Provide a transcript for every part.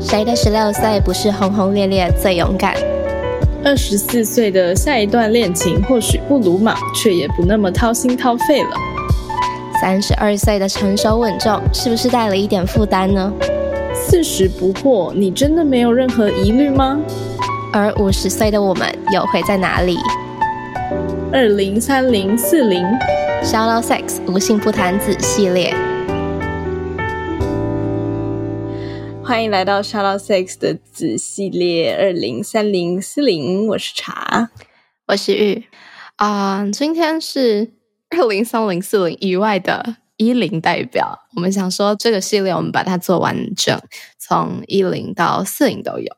谁的十六岁不是轰轰烈烈最勇敢？二十四岁的下一段恋情或许不鲁莽，却也不那么掏心掏肺了。三十二岁的成熟稳重，是不是带了一点负担呢？四十不惑，你真的没有任何疑虑吗？而五十岁的我们又会在哪里？二零三零四零，Shallow Sex 无性不谈子系列。欢迎来到 Shallow Sex 的子系列二零三零四零，我是茶，我是玉啊。今天是二零三零四零以外的一零代表，我们想说这个系列我们把它做完整，从一零到四零都有。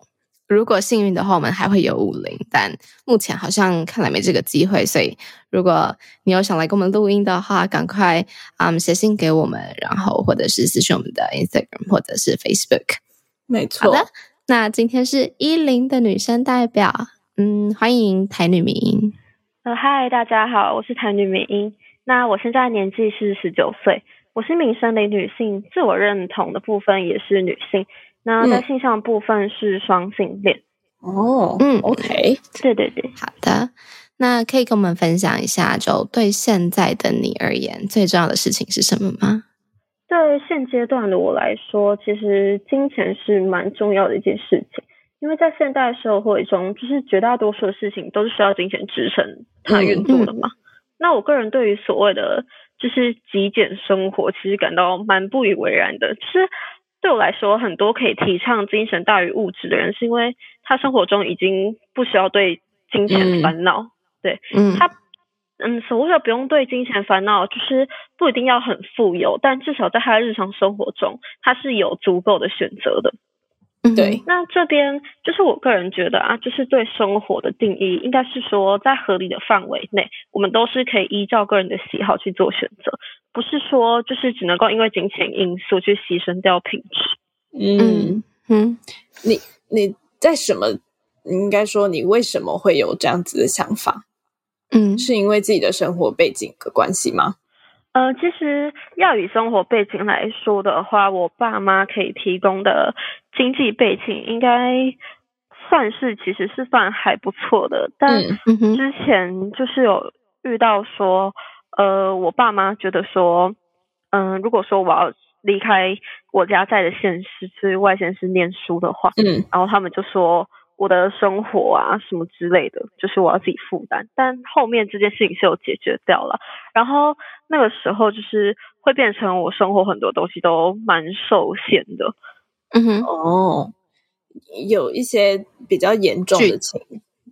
如果幸运的话，我们还会有五零，但目前好像看来没这个机会。所以，如果你有想来跟我们录音的话，赶快啊写信给我们，然后或者是私信我们的 Instagram 或者是 Facebook。没错。好的，那今天是一零的女生代表，嗯，欢迎台女民。呃，嗨，大家好，我是台女民。那我现在年纪是十九岁，我是民生的女性，自我认同的部分也是女性。那在性向部分是双性恋哦，嗯，OK，对对对，好的，那可以跟我们分享一下，就对现在的你而言，最重要的事情是什么吗？对现阶段的我来说，其实金钱是蛮重要的一件事情，因为在现代社会中，就是绝大多数的事情都是需要金钱支撑它运作的嘛。那我个人对于所谓的就是极简生活，其实感到蛮不以为然的，就是。对我来说，很多可以提倡精神大于物质的人，是因为他生活中已经不需要对金钱烦恼。对，嗯，他，嗯，所谓的不用对金钱烦恼，就是不一定要很富有，但至少在他的日常生活中，他是有足够的选择的。对，那这边就是我个人觉得啊，就是对生活的定义，应该是说在合理的范围内，我们都是可以依照个人的喜好去做选择，不是说就是只能够因为金钱因素去牺牲掉品质。嗯嗯，你你在什么？应该说你为什么会有这样子的想法？嗯，是因为自己的生活背景的关系吗？呃，其实要以生活背景来说的话，我爸妈可以提供的经济背景应该算是其实是算还不错的。但之前就是有遇到说，呃，我爸妈觉得说，嗯，如果说我要离开我家在的县市去外县市念书的话，嗯，然后他们就说。我的生活啊，什么之类的，就是我要自己负担。但后面这件事情是有解决掉了，然后那个时候就是会变成我生活很多东西都蛮受限的。嗯哼，哦，有一些比较严重的情，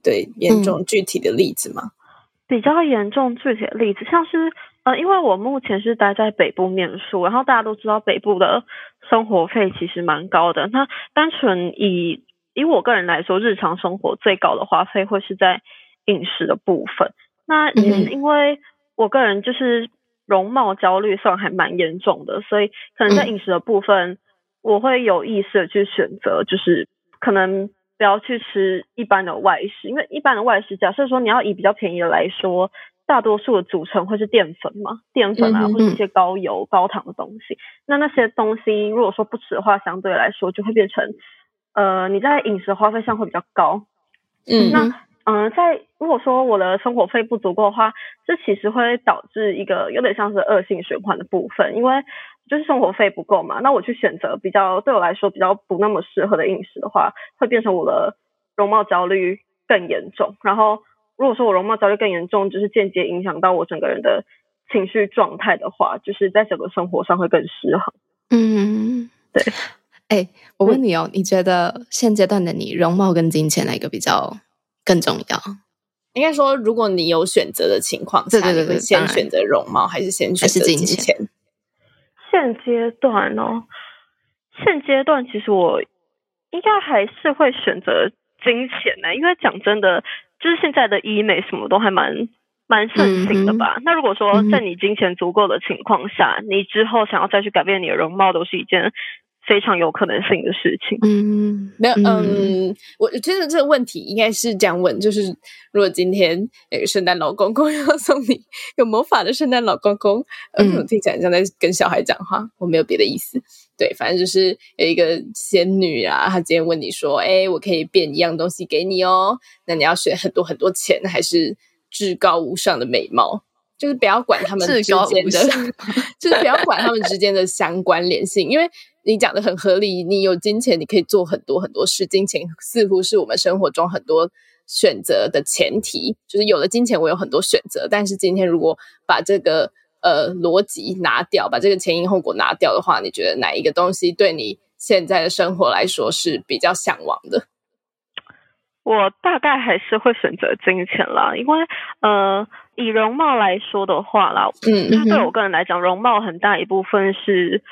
对，严重具体的例子吗？比较严重具体的例子，像是呃，因为我目前是待在北部念书，然后大家都知道北部的生活费其实蛮高的。那单纯以以我个人来说，日常生活最高的花费会是在饮食的部分。那因为我个人就是容貌焦虑算还蛮严重的，所以可能在饮食的部分，我会有意识的去选择，就是可能不要去吃一般的外食，因为一般的外食，假设说你要以比较便宜的来说，大多数的组成会是淀粉嘛，淀粉啊，或者一些高油高糖的东西。那那些东西如果说不吃的话，相对来说就会变成。呃，你在饮食花费上会比较高，嗯，那嗯，在如果说我的生活费不足够的话，这其实会导致一个有点像是恶性循环的部分，因为就是生活费不够嘛，那我去选择比较对我来说比较不那么适合的饮食的话，会变成我的容貌焦虑更严重，然后如果说我容貌焦虑更严重，就是间接影响到我整个人的情绪状态的话，就是在整个生活上会更失衡，嗯，对。哎，我问你哦，你觉得现阶段的你，容貌跟金钱哪个比较更重要？应该说，如果你有选择的情况下，你会先选择容貌，还是先选择金钱？现阶段哦，现阶段其实我应该还是会选择金钱呢，因为讲真的，就是现在的医美什么都还蛮蛮盛行的吧。那如果说在你金钱足够的情况下，你之后想要再去改变你的容貌，都是一件。非常有可能性的事情。嗯，没有，嗯，我觉得这个问题应该是这样问：就是如果今天有圣诞老公公 要送你有魔法的圣诞老公公，嗯，听起来像在跟小孩讲话，我没有别的意思。对，反正就是有一个仙女啊，她今天问你说：“哎，我可以变一样东西给你哦，那你要选很多很多钱，还是至高无上的美貌？”就是不要管他们之间的，就是不要管他们之间的相关联性，因为你讲的很合理。你有金钱，你可以做很多很多事。金钱似乎是我们生活中很多选择的前提。就是有了金钱，我有很多选择。但是今天如果把这个呃逻辑拿掉，把这个前因后果拿掉的话，你觉得哪一个东西对你现在的生活来说是比较向往的？我大概还是会选择金钱啦，因为呃，以容貌来说的话啦，嗯，就是对我个人来讲，容貌很大一部分是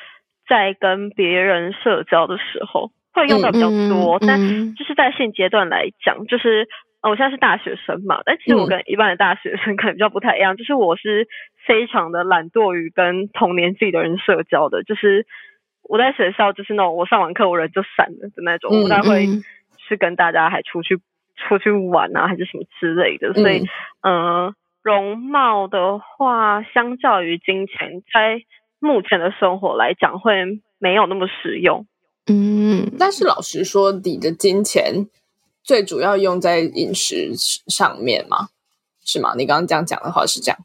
在跟别人社交的时候会用到比较多，但就是在现阶段来讲，就是我现在是大学生嘛，但其实我跟一般的大学生可能比较不太一样，就是我是非常的懒惰于跟同年纪的人社交的，就是我在学校就是那种我上完课我人就散了的那种，不太会。是跟大家还出去出去玩啊，还是什么之类的，所以，嗯，容貌的话，相较于金钱，在目前的生活来讲，会没有那么实用。嗯，但是老实说，你的金钱最主要用在饮食上面吗？是吗？你刚刚这样讲的话是这样，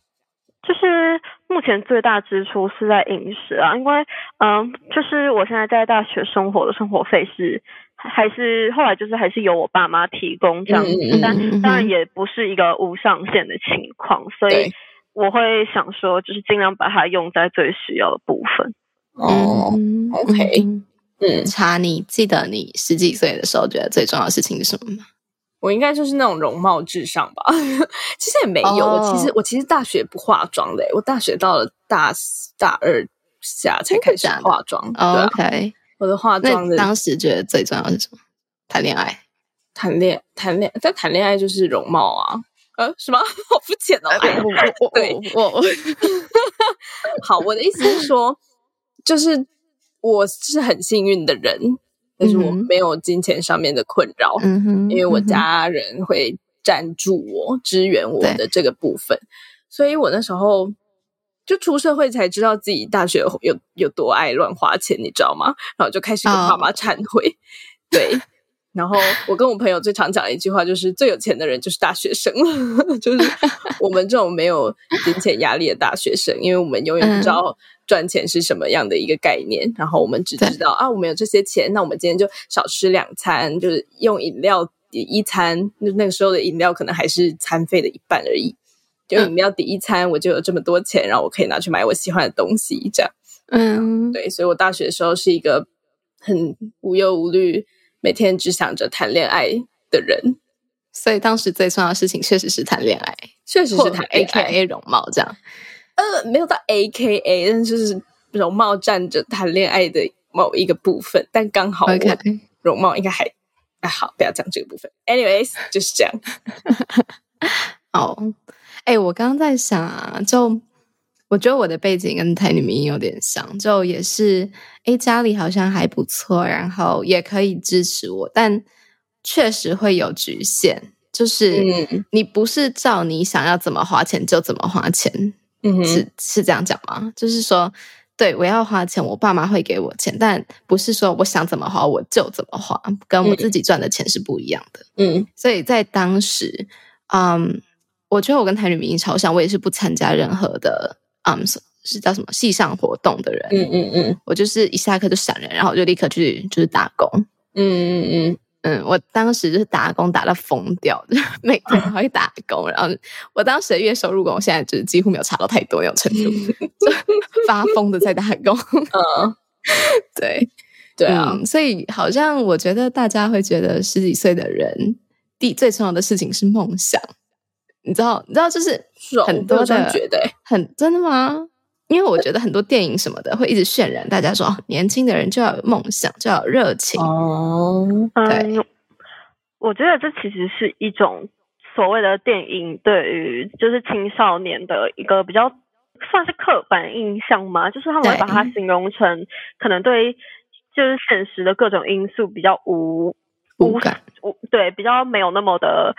就是目前最大支出是在饮食啊，因为，嗯，就是我现在在大学生活的生活费是。还是后来就是还是由我爸妈提供这样子，但当然也不是一个无上限的情况，所以我会想说，就是尽量把它用在最需要的部分。哦，OK，嗯，查，你记得你十几岁的时候觉得最重要的事情是什么吗？我应该就是那种容貌至上吧。其实也没有，我其实我其实大学不化妆的，我大学到了大大二下才开始化妆。OK。我的化妆的，当时觉得最重要是什么？谈恋爱，谈恋谈恋，但谈恋爱就是容貌啊？呃，什么？好肤浅哦！对，我我 好，我的意思是说，就是我是很幸运的人，但是我没有金钱上面的困扰，嗯哼，因为我家人会赞助我、支援我的这个部分，所以我那时候。就出社会才知道自己大学有有多爱乱花钱，你知道吗？然后就开始跟爸妈忏悔。对，然后我跟我朋友最常讲的一句话就是：最有钱的人就是大学生，就是我们这种没有金钱压力的大学生，因为我们永远不知道赚钱是什么样的一个概念。然后我们只知道啊，我们有这些钱，那我们今天就少吃两餐，就是用饮料抵一餐。那那个时候的饮料可能还是餐费的一半而已。就饮料抵一餐，我就有这么多钱，然后我可以拿去买我喜欢的东西，这样。嗯，对，所以我大学的时候是一个很无忧无虑，每天只想着谈恋爱的人。所以当时最重要的事情确实是谈恋爱，确实是谈 A K A 容貌这样。呃，没有到 A K A，但就是容貌占着谈恋爱的某一个部分，但刚好我容貌应该还还好，不要讲这个部分。Anyways，就是这样。哦。哎，我刚刚在想啊，就我觉得我的背景跟台女民有点像，就也是哎，家里好像还不错，然后也可以支持我，但确实会有局限，就是你不是照你想要怎么花钱就怎么花钱，嗯，是是这样讲吗？就是说，对我要花钱，我爸妈会给我钱，但不是说我想怎么花我就怎么花，跟我自己赚的钱是不一样的，嗯，所以在当时，嗯。我觉得我跟台女明星超像，我也是不参加任何的，嗯，是叫什么系上活动的人。嗯嗯嗯，我就是一下课就闪人，然后我就立刻去就是打工。嗯嗯嗯嗯，我当时就是打工打到疯掉，每天都会打工。然后我当时的月收入跟我现在就是几乎没有差到太多那种程度，就发疯的在打工。嗯，对对啊，所以好像我觉得大家会觉得十几岁的人第最重要的事情是梦想。你知道，你知道，就是很多的觉得很真的吗？因为我觉得很多电影什么的会一直渲染大家说，年轻的人就要有梦想，就要有热情。哦，对，我觉得这其实是一种所谓的电影对于就是青少年的一个比较算是刻板印象嘛，就是他们会把它形容成可能对就是现实的各种因素比较无无感，无对比较没有那么的。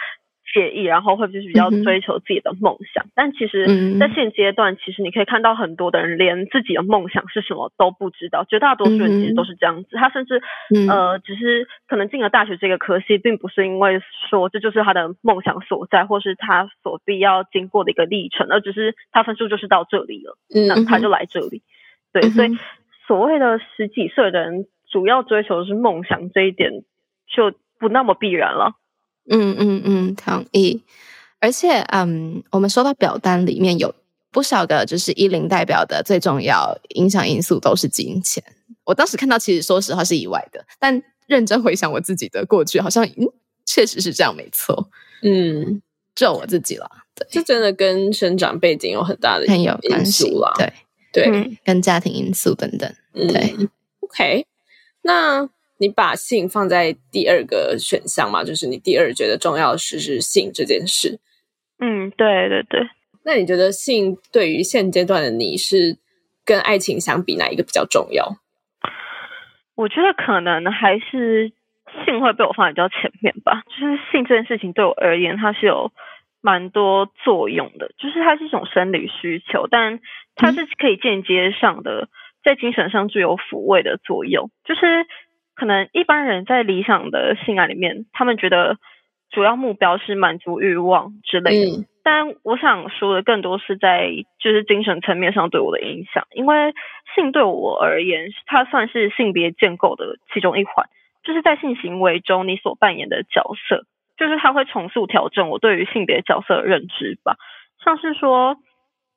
介意，然后会就是比较追求自己的梦想，但其实，在现阶段，其实你可以看到很多的人连自己的梦想是什么都不知道，绝大多数人其实都是这样子。他甚至呃，只是可能进了大学这个科系，并不是因为说这就是他的梦想所在，或是他所必要经过的一个历程，而只是他分数就是到这里了，那他就来这里。对，所以所谓的十几岁的人主要追求的是梦想，这一点就不那么必然了。嗯嗯嗯，同意。而且，嗯，我们收到表单里面有不少个，就是一零代表的最重要影响因素都是金钱。我当时看到，其实说实话是意外的，但认真回想我自己的过去，好像嗯，确实是这样，没错。嗯，就我自己了，对，这真的跟生长背景有很大的很有关系啦。对对，跟家庭因素等等。对，OK，那。你把性放在第二个选项嘛？就是你第二觉得重要的事是性这件事。嗯，对对对。那你觉得性对于现阶段的你是跟爱情相比哪一个比较重要？我觉得可能还是性会被我放在比较前面吧。就是性这件事情对我而言，它是有蛮多作用的。就是它是一种生理需求，但它是可以间接上的在精神上具有抚慰的作用。就是。可能一般人在理想的性爱里面，他们觉得主要目标是满足欲望之类的。但我想说的更多是在就是精神层面上对我的影响，因为性对我而言，它算是性别建构的其中一环，就是在性行为中你所扮演的角色，就是它会重塑调整我对于性别角色的认知吧。像是说，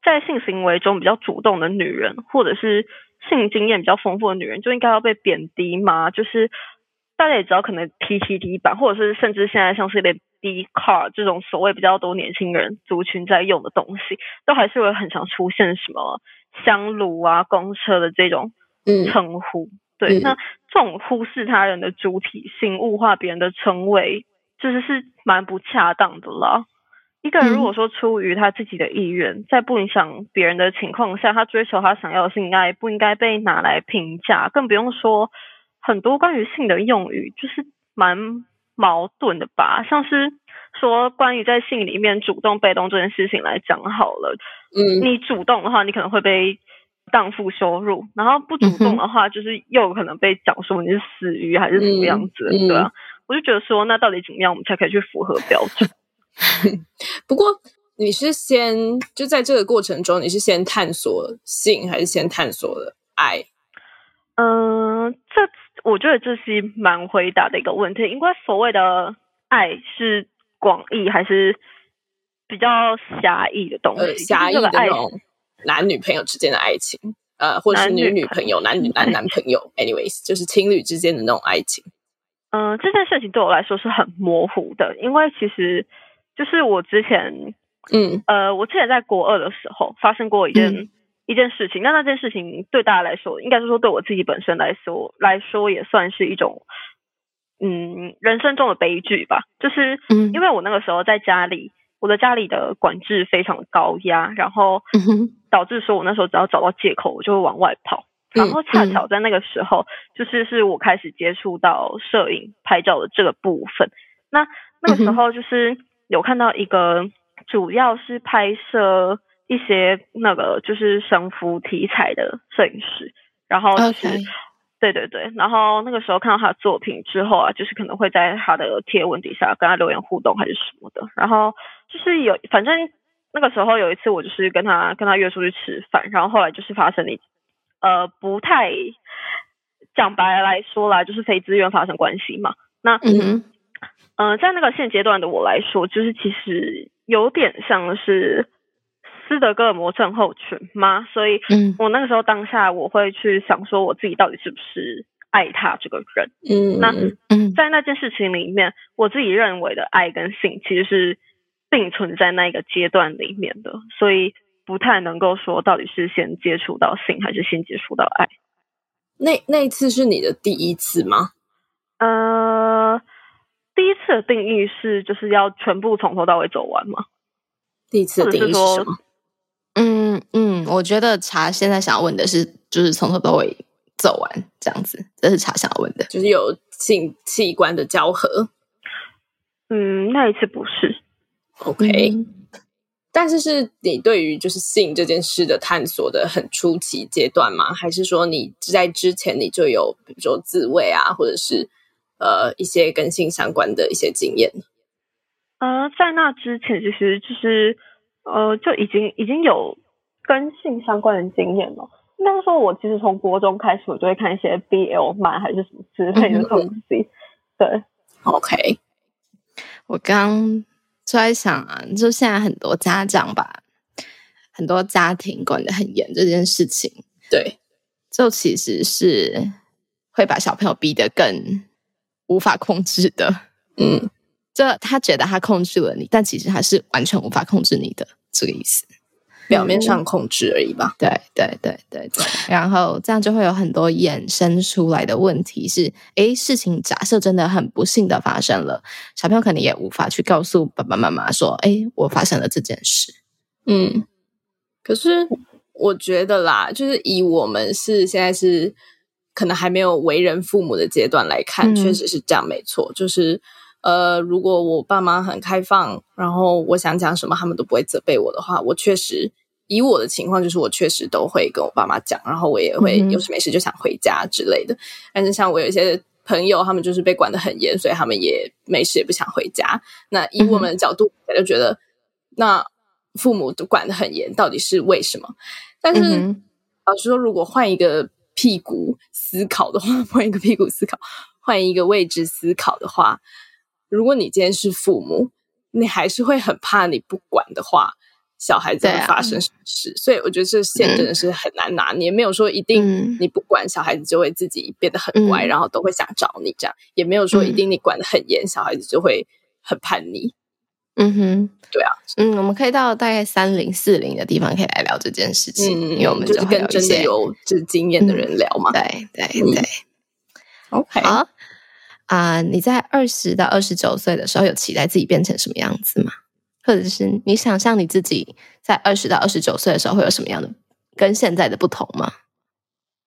在性行为中比较主动的女人，或者是。性经验比较丰富的女人就应该要被贬低吗？就是大家也知道，可能 PTT 版，或者是甚至现在像是连 D car 这种所谓比较多年轻人族群在用的东西，都还是会很常出现什么香炉啊、公车的这种称呼。对，那这种忽视他人的主体性、物化别人的称谓，就是是蛮不恰当的啦。一个人如果说出于他自己的意愿，在不影响别人的情况下，他追求他想要的性爱，不应该被拿来评价，更不用说很多关于性的用语，就是蛮矛盾的吧。像是说关于在性里面主动被动这件事情来讲好了，嗯，你主动的话，你可能会被荡妇羞辱；然后不主动的话，就是又可能被讲说你是死鱼还是什么样子，对啊。我就觉得说，那到底怎么样，我们才可以去符合标准？不过，你是先就在这个过程中，你是先探索性，还是先探索了爱？嗯，这我觉得这是蛮回答的一个问题，因为所谓的爱是广义还是比较狭义的东西？狭义的那种男女朋友之间的爱情，呃，或者是女女朋友、男女男男朋友，anyways，就是情侣之间的那种爱情。嗯，这件事情对我来说是很模糊的，因为其实。就是我之前，嗯，呃，我之前在国二的时候发生过一件一件事情，那那件事情对大家来说，应该是说对我自己本身来说来说，也算是一种，嗯，人生中的悲剧吧。就是，因为我那个时候在家里，我的家里的管制非常高压，然后导致说我那时候只要找到借口，我就会往外跑。然后恰巧在那个时候，就是是我开始接触到摄影拍照的这个部分。那那个时候就是。有看到一个，主要是拍摄一些那个就是神符题材的摄影师，然后是，对对对，然后那个时候看到他的作品之后啊，就是可能会在他的贴文底下跟他留言互动还是什么的，然后就是有，反正那个时候有一次我就是跟他跟他约出去吃饭，然后后来就是发生一，呃，不太讲白来说啦，就是非自愿发生关系嘛，那嗯。嗯，在那个现阶段的我来说，就是其实有点像是斯德哥尔摩症候群吗？所以，嗯，我那个时候当下我会去想说，我自己到底是不是爱他这个人？嗯，那嗯，在那件事情里面，我自己认为的爱跟性其实是并存在那一个阶段里面的，所以不太能够说到底是先接触到性还是先接触到爱。那那一次是你的第一次吗？呃。第一次的定义是，就是要全部从头到尾走完吗？第一次的定义是什么？嗯嗯，我觉得茶现在想要问的是，就是从头到尾走完这样子？这是茶想要问的，就是有性器官的交合。嗯，那一次不是。OK，但是是你对于就是性这件事的探索的很初期阶段吗？还是说你在之前你就有比如说自慰啊，或者是呃一些跟性相关的一些经验？呃，在那之前其实就是呃就已经已经有跟性相关的经验了。应该说，我其实从国中开始，我就会看一些 BL 漫还是什么之类的东西。对，OK。我刚就在想啊，就现在很多家长吧，很多家庭管得很严这件事情，对，就其实是会把小朋友逼得更无法控制的。嗯，这他觉得他控制了你，但其实他是完全无法控制你的这个意思。表面上控制而已吧。对对对对对，然后这样就会有很多衍生出来的问题是：诶，事情假设真的很不幸的发生了，小朋友可能也无法去告诉爸爸妈妈说：“诶，我发生了这件事。”嗯，可是我觉得啦，就是以我们是现在是可能还没有为人父母的阶段来看，确实是这样，没错。就是呃，如果我爸妈很开放，然后我想讲什么，他们都不会责备我的话，我确实。以我的情况，就是我确实都会跟我爸妈讲，然后我也会有事没事就想回家之类的。但是像我有一些朋友，他们就是被管得很严，所以他们也没事也不想回家。那以我们的角度，就觉得那父母都管得很严，到底是为什么？但是老实说，如果换一个屁股思考的话，换一个屁股思考，换一个位置思考的话，如果你今天是父母，你还是会很怕你不管的话。小孩子会发生什么事，所以我觉得这线真的是很难拿捏。没有说一定你不管小孩子就会自己变得很乖，然后都会想找你这样，也没有说一定你管的很严，小孩子就会很叛逆。嗯哼，对啊，嗯，我们可以到大概三零四零的地方可以来聊这件事情，因为我们就是跟真的有就是经验的人聊嘛。对对对，OK，好啊，你在二十到二十九岁的时候有期待自己变成什么样子吗？或者是你想象你自己在二十到二十九岁的时候会有什么样的跟现在的不同吗？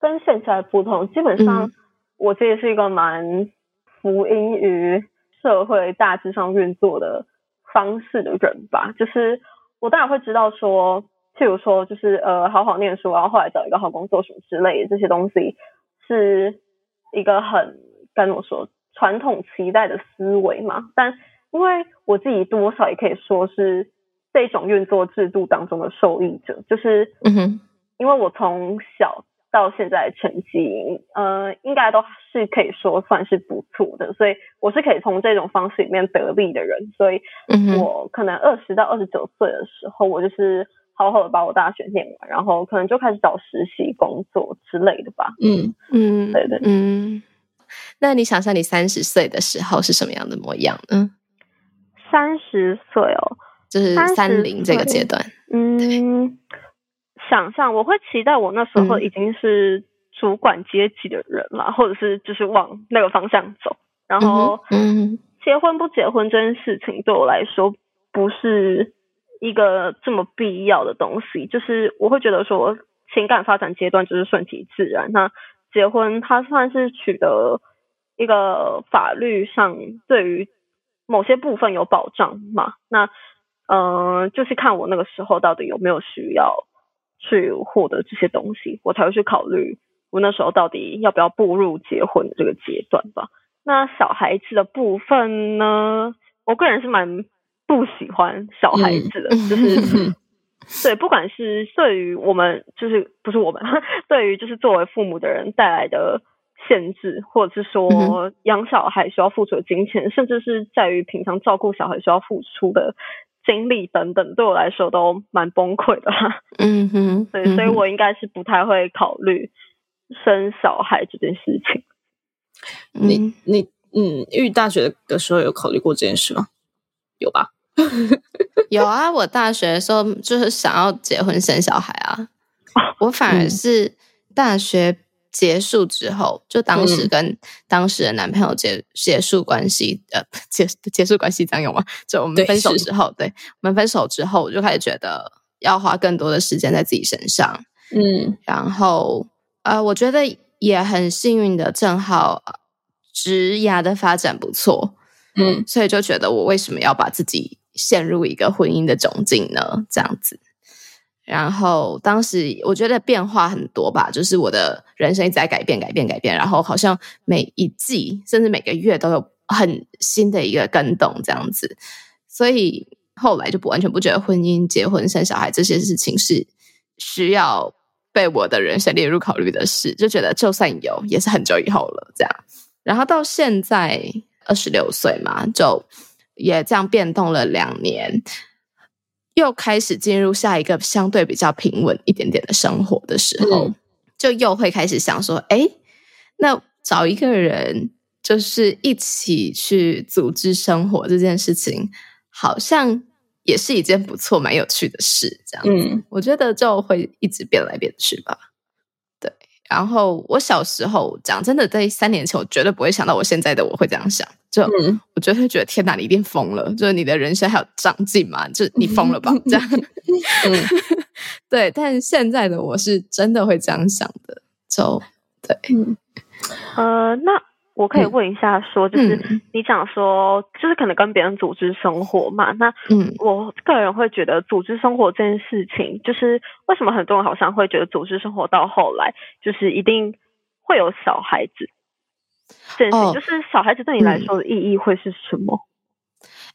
跟现在不同，基本上我这也是一个蛮福音于社会大致上运作的方式的人吧。就是我当然会知道说，譬如说，就是呃，好好念书，然后后来找一个好工作什么之类的这些东西，是一个很该怎么说传统期待的思维嘛，但。因为我自己多少也可以说是这种运作制度当中的受益者，就是，嗯哼，因为我从小到现在成绩，呃，应该都是可以说算是不错的，所以我是可以从这种方式里面得利的人，所以，我可能二十到二十九岁的时候，我就是好好的把我大学念完，然后可能就开始找实习工作之类的吧，嗯嗯，对对，嗯，那你想象你三十岁的时候是什么样的模样呢？三十岁哦，就是三零这个阶段。嗯，想象我会期待我那时候已经是主管阶级的人了，或者是就是往那个方向走。然后，嗯，结婚不结婚这件事情对我来说不是一个这么必要的东西。就是我会觉得说，情感发展阶段就是顺其自然。那结婚它算是取得一个法律上对于。某些部分有保障嘛？那嗯，就是看我那个时候到底有没有需要去获得这些东西，我才会去考虑我那时候到底要不要步入结婚的这个阶段吧。那小孩子的部分呢？我个人是蛮不喜欢小孩子的，就是 对，不管是对于我们，就是不是我们，对于就是作为父母的人带来的。限制，或者是说养小孩需要付出的金钱，甚至是在于平常照顾小孩需要付出的精力等等，对我来说都蛮崩溃的。嗯哼，对，所以我应该是不太会考虑生小孩这件事情。你你嗯，因为大学的时候有考虑过这件事吗？有吧？有啊，我大学的时候就是想要结婚生小孩啊。我反而是大学。结束之后，就当时跟当时的男朋友结结束关系，呃，结结束关系这样有吗？就我们分手之后，对我们分手之后，我就开始觉得要花更多的时间在自己身上，嗯，然后呃，我觉得也很幸运的，正好职涯的发展不错，嗯，所以就觉得我为什么要把自己陷入一个婚姻的窘境呢？这样子。然后当时我觉得变化很多吧，就是我的人生一直在改变、改变、改变，然后好像每一季甚至每个月都有很新的一个更动这样子，所以后来就不完全不觉得婚姻、结婚、生小孩这些事情是需要被我的人生列入考虑的事，就觉得就算有也是很久以后了这样。然后到现在二十六岁嘛，就也这样变动了两年。又开始进入下一个相对比较平稳一点点的生活的时候，就又会开始想说：哎，那找一个人就是一起去组织生活这件事情，好像也是一件不错、蛮有趣的事。这样，嗯，我觉得就会一直变来变去吧。然后我小时候讲真的，在三年前，我绝对不会想到我现在的我会这样想。就我觉得会觉得天哪，你一定疯了！就是你的人生还有长进吗？就你疯了吧？这样，对。但现在的我是真的会这样想的。就对，呃，那。我可以问一下，说就是你讲说，就是可能跟别人组织生活嘛？那嗯，我个人会觉得组织生活这件事情，就是为什么很多人好像会觉得组织生活到后来就是一定会有小孩子？这件事情，就是小孩子对你来说的意义会是什么？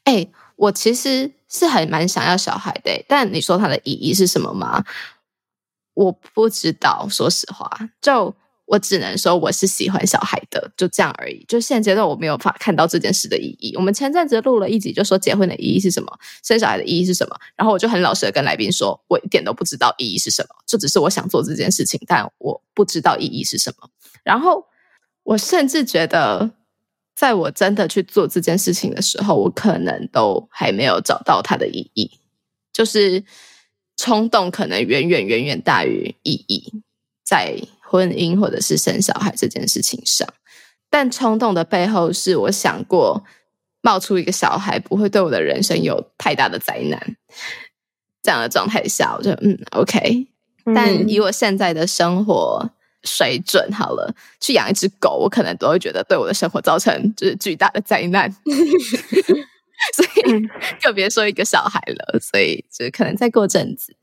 哎，我其实是还蛮想要小孩的，但你说它的意义是什么吗？我不知道，说实话，就。我只能说我是喜欢小孩的，就这样而已。就现阶段我没有法看到这件事的意义。我们前阵子录了一集，就说结婚的意义是什么，生小孩的意义是什么。然后我就很老实的跟来宾说，我一点都不知道意义是什么，就只是我想做这件事情，但我不知道意义是什么。然后我甚至觉得，在我真的去做这件事情的时候，我可能都还没有找到它的意义。就是冲动可能远远远远大于意义，在。婚姻或者是生小孩这件事情上，但冲动的背后是我想过冒出一个小孩不会对我的人生有太大的灾难这样的状态下，我就嗯 OK。但以我现在的生活水准，好了，去养一只狗，我可能都会觉得对我的生活造成就是巨大的灾难，所以更别说一个小孩了。所以就可能再过阵子。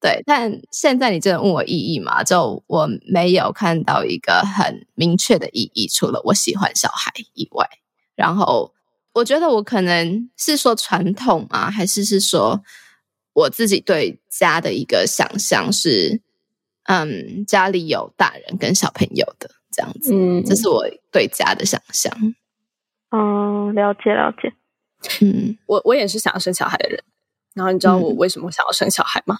对，但现在你真的问我意义嘛？就我没有看到一个很明确的意义，除了我喜欢小孩以外。然后我觉得我可能是说传统啊，还是是说我自己对家的一个想象是，嗯，家里有大人跟小朋友的这样子。嗯，这是我对家的想象。嗯，了解了解。嗯，我我也是想要生小孩的人。然后你知道我为什么想要生小孩吗？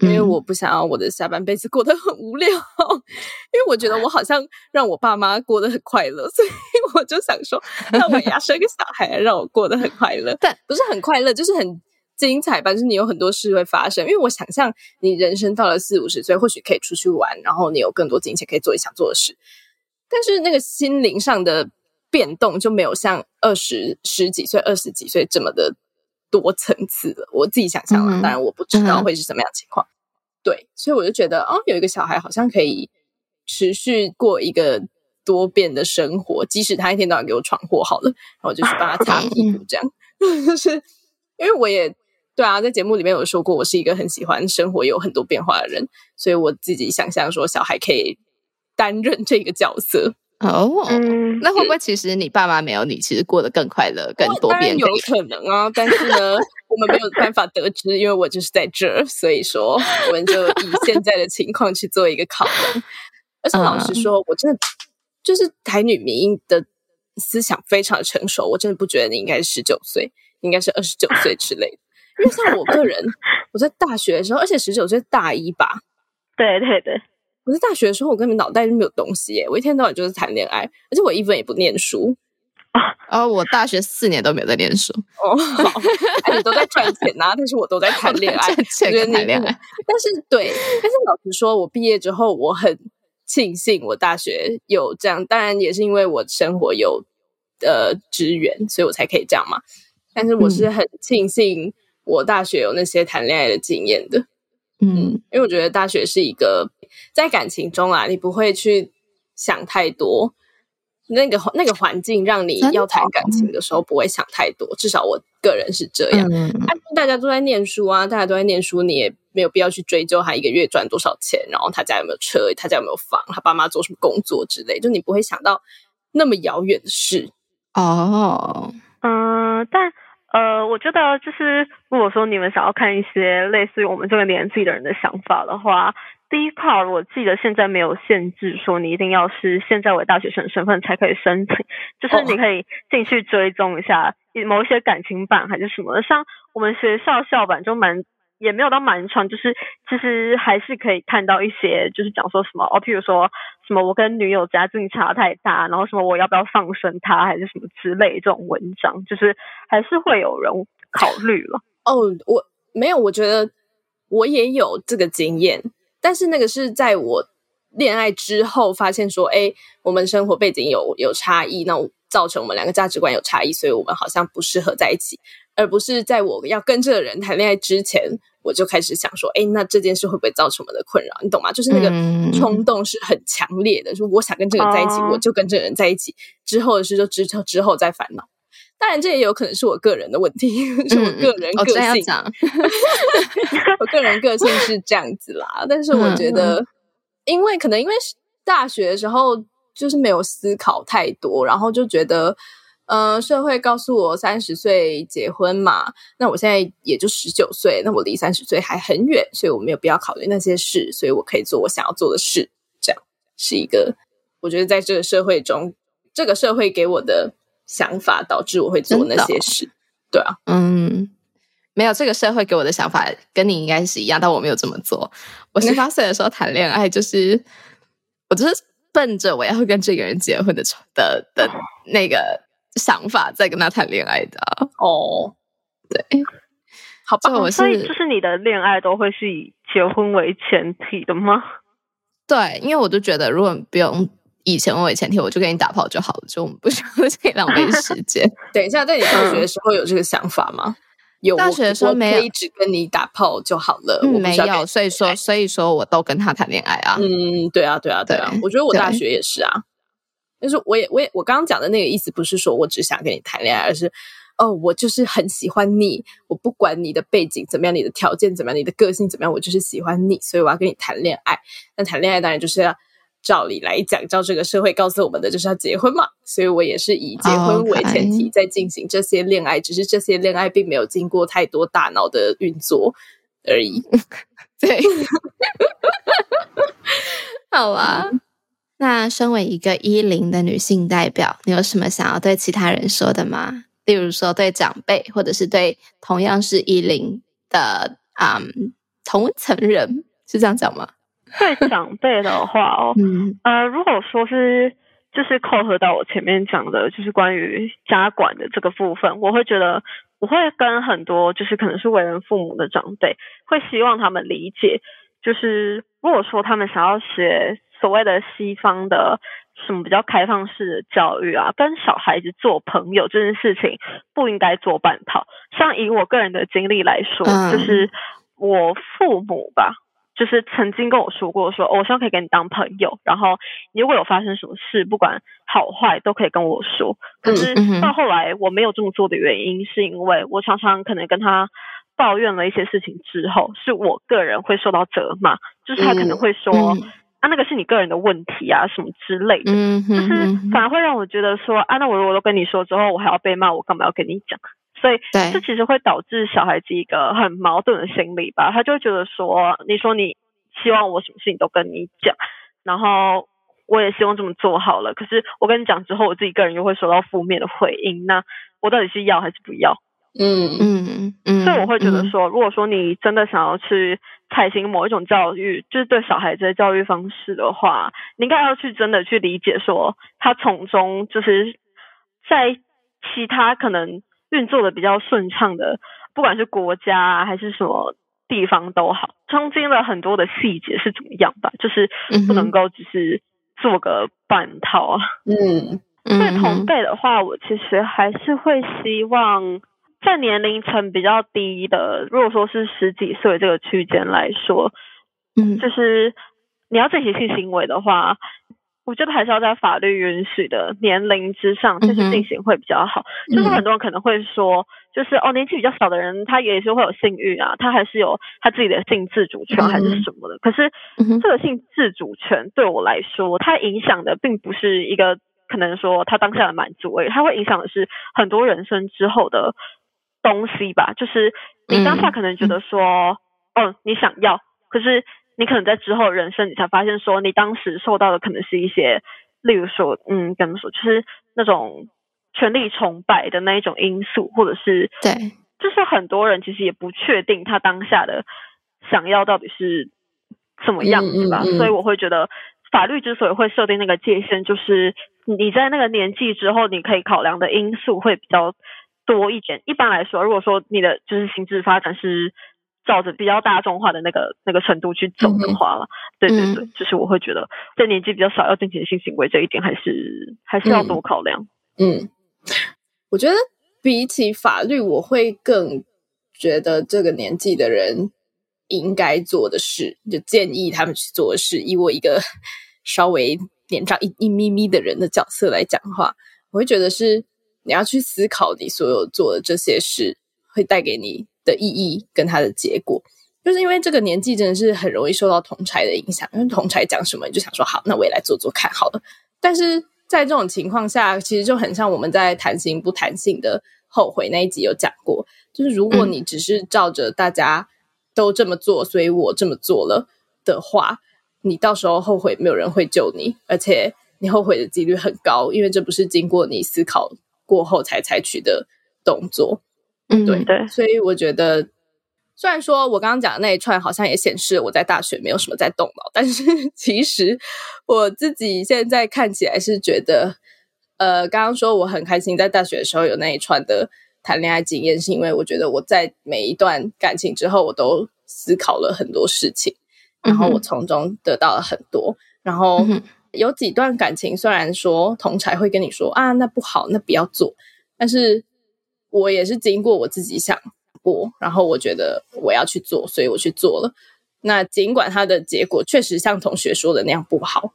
因为我不想要我的下半辈子过得很无聊，因为我觉得我好像让我爸妈过得很快乐，所以 我就想说，那我也要生个小孩，让我过得很快乐。但不是很快乐，就是很精彩吧？就是你有很多事会发生。因为我想象你人生到了四五十岁，或许可以出去玩，然后你有更多金钱可以做你想做的事。但是那个心灵上的变动就没有像二十十几岁、二十几岁这么的。多层次的，我自己想象了，当然我不知道会是什么样情况。对，所以我就觉得，哦，有一个小孩好像可以持续过一个多变的生活，即使他一天到晚给我闯祸，好了，然后我就去帮他擦屁股，这样。就是因为我也对啊，在节目里面有说过，我是一个很喜欢生活有很多变化的人，所以我自己想象说，小孩可以担任这个角色。哦，那会不会其实你爸妈没有你，其实过得更快乐、更多变？有可能啊，但是呢，我们没有办法得知，因为我就是在这儿，所以说我们就以现在的情况去做一个考量。而且老实说，我真的就是台女民的思想非常成熟，我真的不觉得你应该是十九岁，应该是二十九岁之类的。因为像我个人，我在大学的时候，而且十九岁大一吧，对对对。我在大学的时候，我根本脑袋就没有东西耶！我一天到晚就是谈恋爱，而且我一分也不念书啊！哦，我大学四年都没有在念书哦。好，你都在赚钱呐，但是我都在谈恋爱，赚钱谈恋爱。但是对，但是老实说，我毕业之后，我很庆幸我大学有这样，当然也是因为我生活有呃支援，所以我才可以这样嘛。但是我是很庆幸我大学有那些谈恋爱的经验的。嗯，因为我觉得大学是一个在感情中啊，你不会去想太多。那个那个环境让你要谈感情的时候不会想太多，至少我个人是这样。嗯大家都在念书啊，大家都在念书，你也没有必要去追究他一个月赚多少钱，然后他家有没有车，他家有没有房，他爸妈做什么工作之类，就你不会想到那么遥远的事。哦，嗯，但呃，我觉得就是如果说你们想要看一些类似于我们这个年纪的人的想法的话。第一 part 我记得现在没有限制说你一定要是现在为大学生身份才可以申请，就是你可以进去追踪一下某一些感情版还是什么，像我们学校校版就蛮也没有到蛮长，就是其实还是可以看到一些就是讲说什么哦，譬如说什么我跟女友家境差太大，然后什么我要不要放生她还是什么之类这种文章，就是还是会有人考虑了。哦，我没有，我觉得我也有这个经验。但是那个是在我恋爱之后发现说，哎，我们生活背景有有差异，那造成我们两个价值观有差异，所以我们好像不适合在一起，而不是在我要跟这个人谈恋爱之前，我就开始想说，哎，那这件事会不会造成我们的困扰？你懂吗？就是那个冲动是很强烈的，说我想跟这个人在一起，我就跟这个人在一起，之后的事就之后之后再烦恼。当然，这也有可能是我个人的问题，是我个人个性。我个人个性是这样子啦，但是我觉得，因为可能因为大学的时候就是没有思考太多，然后就觉得，呃，社会告诉我三十岁结婚嘛，那我现在也就十九岁，那我离三十岁还很远，所以我没有必要考虑那些事，所以我可以做我想要做的事。这样是一个，我觉得在这个社会中，这个社会给我的。想法导致我会做那些事，对啊，嗯，没有这个社会给我的想法跟你应该是一样，但我没有这么做。我 十八岁的时候谈恋爱，就是我就是奔着我要跟这个人结婚的的的那个想法在跟他谈恋爱的。哦，对，好吧，我所以就是你的恋爱都会是以结婚为前提的吗？对，因为我就觉得如果不用。以前我以前听，我就跟你打炮就好了，就我们不需要再浪费时间。等一下，在你大学的时候有这个想法吗？有，大学的时候没有，只跟你打炮就好了。我没有，所以说，所以说我都跟他谈恋爱啊。嗯，对啊，对啊，对啊。我觉得我大学也是啊。但是我也，我也，我刚刚讲的那个意思不是说我只想跟你谈恋爱，而是哦，我就是很喜欢你。我不管你的背景怎么样，你的条件怎么样，你的个性怎么样，我就是喜欢你，所以我要跟你谈恋爱。那谈恋爱当然就是要。照理来讲，照这个社会告诉我们的，就是要结婚嘛。所以我也是以结婚为前提在进行这些恋爱，只是这些恋爱并没有经过太多大脑的运作而已。对，好啊。那身为一个一零的女性代表，你有什么想要对其他人说的吗？例如说对长辈，或者是对同样是一零的啊同层人，是这样讲吗？对长辈的话哦，呃，如果说是就是扣合到我前面讲的，就是关于家管的这个部分，我会觉得我会跟很多就是可能是为人父母的长辈，会希望他们理解，就是如果说他们想要学所谓的西方的什么比较开放式的教育啊，跟小孩子做朋友这件事情不应该做半套。像以我个人的经历来说，就是我父母吧。就是曾经跟我说过，说我希望可以跟你当朋友，然后你如果有发生什么事，不管好坏都可以跟我说。可是到后来我没有这么做的原因，是因为我常常可能跟他抱怨了一些事情之后，是我个人会受到责骂，就是他可能会说啊，那个是你个人的问题啊，什么之类的，就是反而会让我觉得说啊，那我如果都跟你说之后，我还要被骂，我干嘛要跟你讲？所以，这其实会导致小孩子一个很矛盾的心理吧。他就会觉得说，你说你希望我什么事情都跟你讲，然后我也希望这么做好了。可是我跟你讲之后，我自己个人又会收到负面的回应。那我到底是要还是不要？嗯嗯嗯。所以我会觉得说，如果说你真的想要去采行某一种教育，就是对小孩子的教育方式的话，你应该要去真的去理解说，他从中就是在其他可能。运作的比较顺畅的，不管是国家还是什么地方都好，中间的很多的细节是怎么样吧？就是不能够只是做个半套啊。嗯，对同辈的话，我其实还是会希望在年龄层比较低的，如果说是十几岁这个区间来说，嗯，就是你要进行性行为的话，我觉得还是要在法律允许的年龄之上，进行会比较好。就是很多人可能会说，就是哦，年纪比较小的人，他也是会有性欲啊，他还是有他自己的性自主权还是什么的。可是这个性自主权对我来说，它影响的并不是一个可能说他当下的满足，而已，它会影响的是很多人生之后的东西吧。就是你当下可能觉得说，哦，你想要，可是。你可能在之后人生，你才发现说，你当时受到的可能是一些，例如说，嗯，怎么说，就是那种权力崇拜的那一种因素，或者是对，就是很多人其实也不确定他当下的想要到底是什么样子吧。所以我会觉得，法律之所以会设定那个界限，就是你在那个年纪之后，你可以考量的因素会比较多一点。一般来说，如果说你的就是心智发展是。照着比较大众化的那个那个程度去走的话了，对对对，就是我会觉得在年纪比较小要进行性行为这一点，还是还是要多考量。嗯，我觉得比起法律，我会更觉得这个年纪的人应该做的事，就建议他们去做的事。以我一个稍微年长一一咪咪的人的角色来讲的话，我会觉得是你要去思考你所有做的这些事会带给你。的意义跟它的结果，就是因为这个年纪真的是很容易受到同柴的影响，因为同柴讲什么你就想说好，那我也来做做看好了。但是在这种情况下，其实就很像我们在谈性不谈性的后悔那一集有讲过，就是如果你只是照着大家都这么做，所以我这么做了的话，你到时候后悔没有人会救你，而且你后悔的几率很高，因为这不是经过你思考过后才采取的动作。嗯，对。对，所以我觉得，虽然说我刚刚讲的那一串好像也显示我在大学没有什么在动脑，但是 其实我自己现在看起来是觉得，呃，刚刚说我很开心在大学的时候有那一串的谈恋爱经验，是因为我觉得我在每一段感情之后，我都思考了很多事情，然后我从中得到了很多，然后有几段感情虽然说同才会跟你说啊，那不好，那不要做，但是。我也是经过我自己想过，然后我觉得我要去做，所以我去做了。那尽管它的结果确实像同学说的那样不好，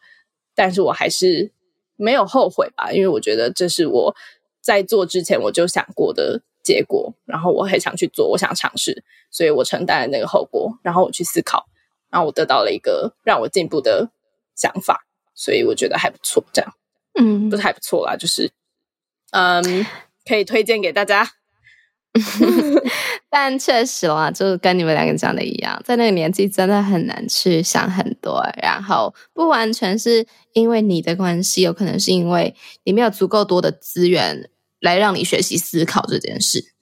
但是我还是没有后悔吧，因为我觉得这是我在做之前我就想过的结果，然后我很想去做，我想尝试，所以我承担了那个后果，然后我去思考，然后我得到了一个让我进步的想法，所以我觉得还不错。这样，嗯，不是还不错啦，就是，嗯。可以推荐给大家，但确实啦，就是跟你们两个讲的一样，在那个年纪真的很难去想很多，然后不完全是因为你的关系，有可能是因为你没有足够多的资源来让你学习思考这件事。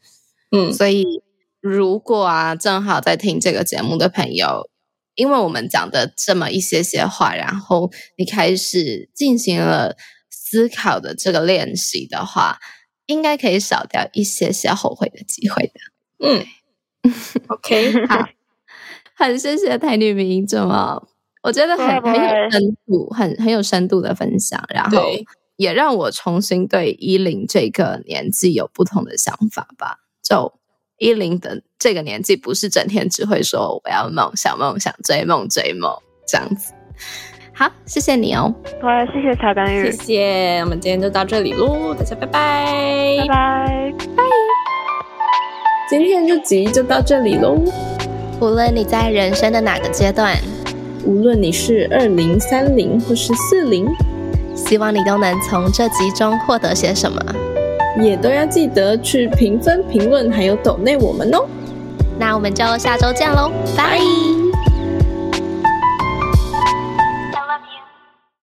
嗯，所以如果啊，正好在听这个节目的朋友，因为我们讲的这么一些些话，然后你开始进行了思考的这个练习的话。应该可以少掉一些些后悔的机会的。嗯，OK，好，很谢谢台女名这么，我觉得很很有深度，很很有深度的分享，然后也让我重新对依林这个年纪有不同的想法吧。就依林的这个年纪，不是整天只会说我要梦想、梦想、追梦、追梦这样子。好，谢谢你哦。好，谢谢茶干玉。谢谢，我们今天就到这里喽，大家拜拜，拜拜，拜。今天这集就到这里喽。无论你在人生的哪个阶段，无论你是二零、三零或是四零，希望你都能从这集中获得些什么，也都要记得去评分、评论，还有抖内我们哦。那我们就下周见喽，拜。